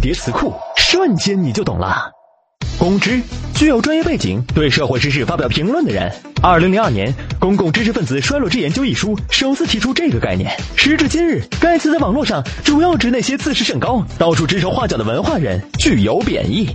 叠词库瞬间你就懂了。公知具有专业背景对社会知识发表评论的人。二零零二年公共知识分子衰落之研究一书首次提出这个概念。时至今日该词在网络上主要指那些自视甚高到处指手画脚的文化人具有贬义。